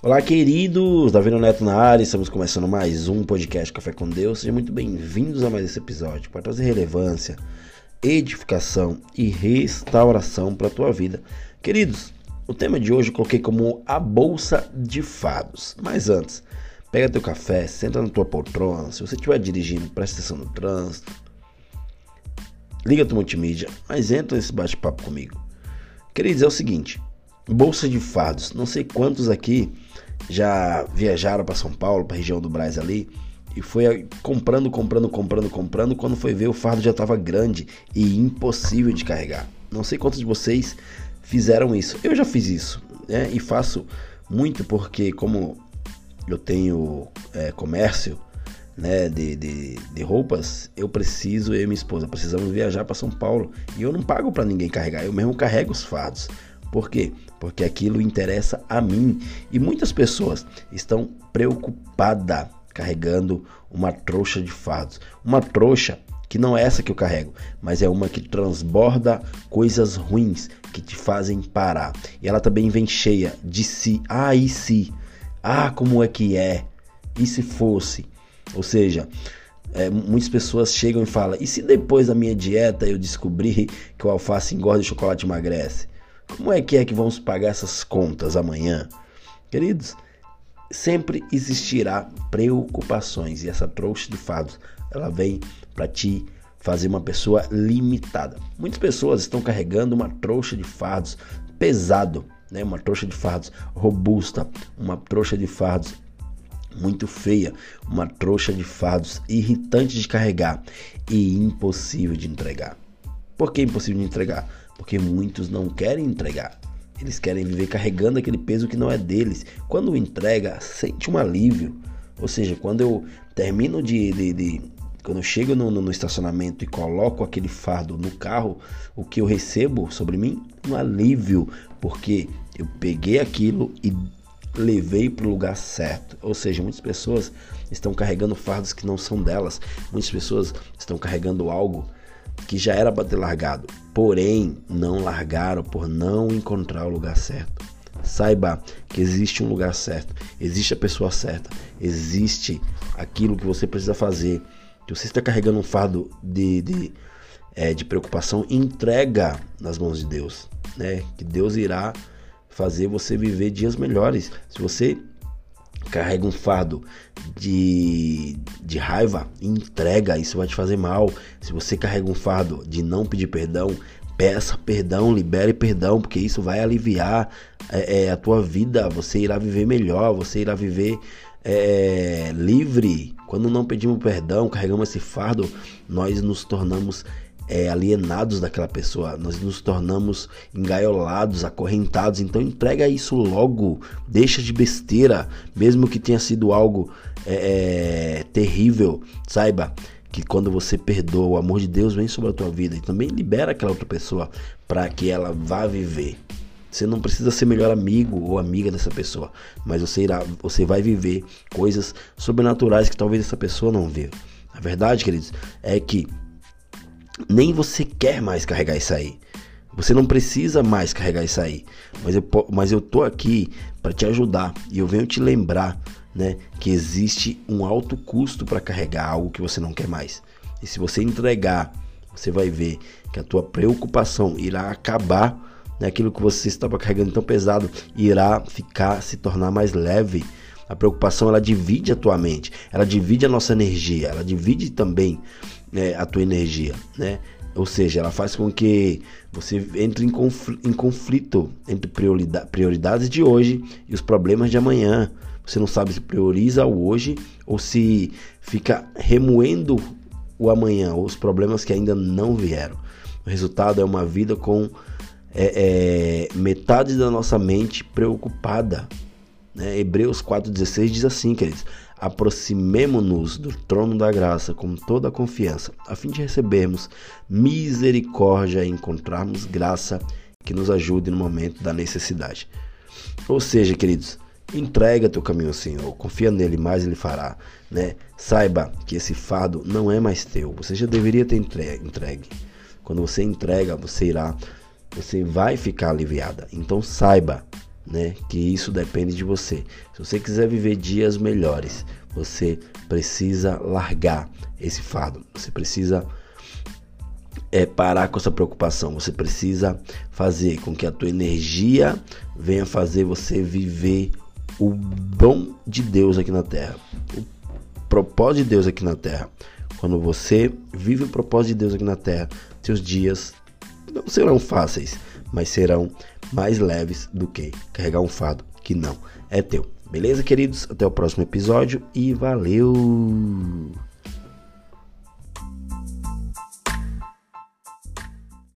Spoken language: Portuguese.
Olá, queridos! Davi Neto na área, estamos começando mais um podcast Café com Deus. Sejam muito bem-vindos a mais esse episódio para trazer relevância, edificação e restauração para a tua vida. Queridos, o tema de hoje eu coloquei como a bolsa de fados. Mas antes, pega teu café, senta na tua poltrona. Se você estiver dirigindo, presta atenção no trânsito. Liga tua multimídia, mas entra nesse bate-papo comigo. Queridos, é o seguinte: bolsa de fardos. Não sei quantos aqui já viajaram para São Paulo, para a região do Braz ali, e foi comprando, comprando, comprando, comprando. Quando foi ver, o fardo já estava grande e impossível de carregar. Não sei quantos de vocês fizeram isso. Eu já fiz isso, né? E faço muito porque, como eu tenho é, comércio né, de, de, de, roupas, eu preciso, eu e minha esposa, precisamos viajar para São Paulo. E eu não pago para ninguém carregar, eu mesmo carrego os fardos. Por quê? Porque aquilo interessa a mim. E muitas pessoas estão preocupadas carregando uma trouxa de fardos. Uma trouxa que não é essa que eu carrego, mas é uma que transborda coisas ruins que te fazem parar. E ela também vem cheia de si. Ah, e se? Ah, como é que é? E se fosse? Ou seja, é, muitas pessoas chegam e falam: e se depois da minha dieta eu descobrir que o alface engorda e o chocolate emagrece? Como é que é que vamos pagar essas contas amanhã? Queridos, sempre existirá preocupações e essa trouxa de fados, ela vem para te fazer uma pessoa limitada. Muitas pessoas estão carregando uma trouxa de fardos pesado, né? Uma trouxa de fardos robusta, uma trouxa de fardos muito feia, uma trouxa de fardos irritante de carregar e impossível de entregar. Por que impossível de entregar? porque muitos não querem entregar. Eles querem viver carregando aquele peso que não é deles. Quando entrega, sente um alívio. Ou seja, quando eu termino de. de, de quando eu chego no, no, no, estacionamento e coloco aquele fardo no carro, o que eu recebo sobre mim? Um alívio, porque eu peguei aquilo e levei para o lugar certo. Ou seja, muitas pessoas estão carregando fardos que não são delas. Muitas pessoas estão carregando algo que já era para ter largado, porém não largaram por não encontrar o lugar certo. Saiba que existe um lugar certo, existe a pessoa certa, existe aquilo que você precisa fazer. Se você está carregando um fardo de, de, é, de preocupação, entrega nas mãos de Deus, né? Que Deus irá fazer você viver dias melhores. Se você carrega um fardo de, de raiva, entrega, isso vai te fazer mal. Se você carrega um fardo de não pedir perdão, peça perdão, libere perdão, porque isso vai aliviar é, é, a tua vida. Você irá viver melhor, você irá viver é, livre. Quando não pedimos perdão, carregamos esse fardo, nós nos tornamos é, alienados daquela pessoa, nós nos tornamos engaiolados, acorrentados. Então entrega isso logo, deixa de besteira, mesmo que tenha sido algo é, é, terrível. Saiba que quando você perdoa, o amor de Deus vem sobre a tua vida e também libera aquela outra pessoa para que ela vá viver. Você não precisa ser melhor amigo ou amiga dessa pessoa, mas você irá, você vai viver coisas sobrenaturais que talvez essa pessoa não vê. A verdade, queridos, é que nem você quer mais carregar isso aí. Você não precisa mais carregar isso aí. Mas eu, mas eu tô aqui para te ajudar e eu venho te lembrar, né, que existe um alto custo para carregar algo que você não quer mais. E se você entregar, você vai ver que a tua preocupação irá acabar, né, aquilo que você estava carregando tão pesado irá ficar se tornar mais leve. A preocupação ela divide a tua mente, ela divide a nossa energia, ela divide também é, a tua energia, né? Ou seja, ela faz com que você entre em, conflito, em conflito entre prioridades de hoje e os problemas de amanhã. Você não sabe se prioriza o hoje ou se fica remoendo o amanhã, ou os problemas que ainda não vieram. O resultado é uma vida com é, é, metade da nossa mente preocupada. Né? Hebreus 4,16 diz assim, queridos: aproximemo-nos do trono da graça com toda a confiança, a fim de recebermos misericórdia e encontrarmos graça que nos ajude no momento da necessidade. Ou seja, queridos, entrega teu caminho ao Senhor, confia nele, mais ele fará, né? Saiba que esse fardo não é mais teu, você já deveria ter entregue. Quando você entrega, você irá, você vai ficar aliviada. Então saiba né? Que isso depende de você. Se você quiser viver dias melhores, você precisa largar esse fardo. Você precisa é parar com essa preocupação. Você precisa fazer com que a tua energia venha fazer você viver o dom de Deus aqui na terra. O propósito de Deus aqui na terra. Quando você vive o propósito de Deus aqui na terra, seus dias não serão fáceis, mas serão mais leves do que carregar um fardo que não é teu. Beleza, queridos? Até o próximo episódio e valeu!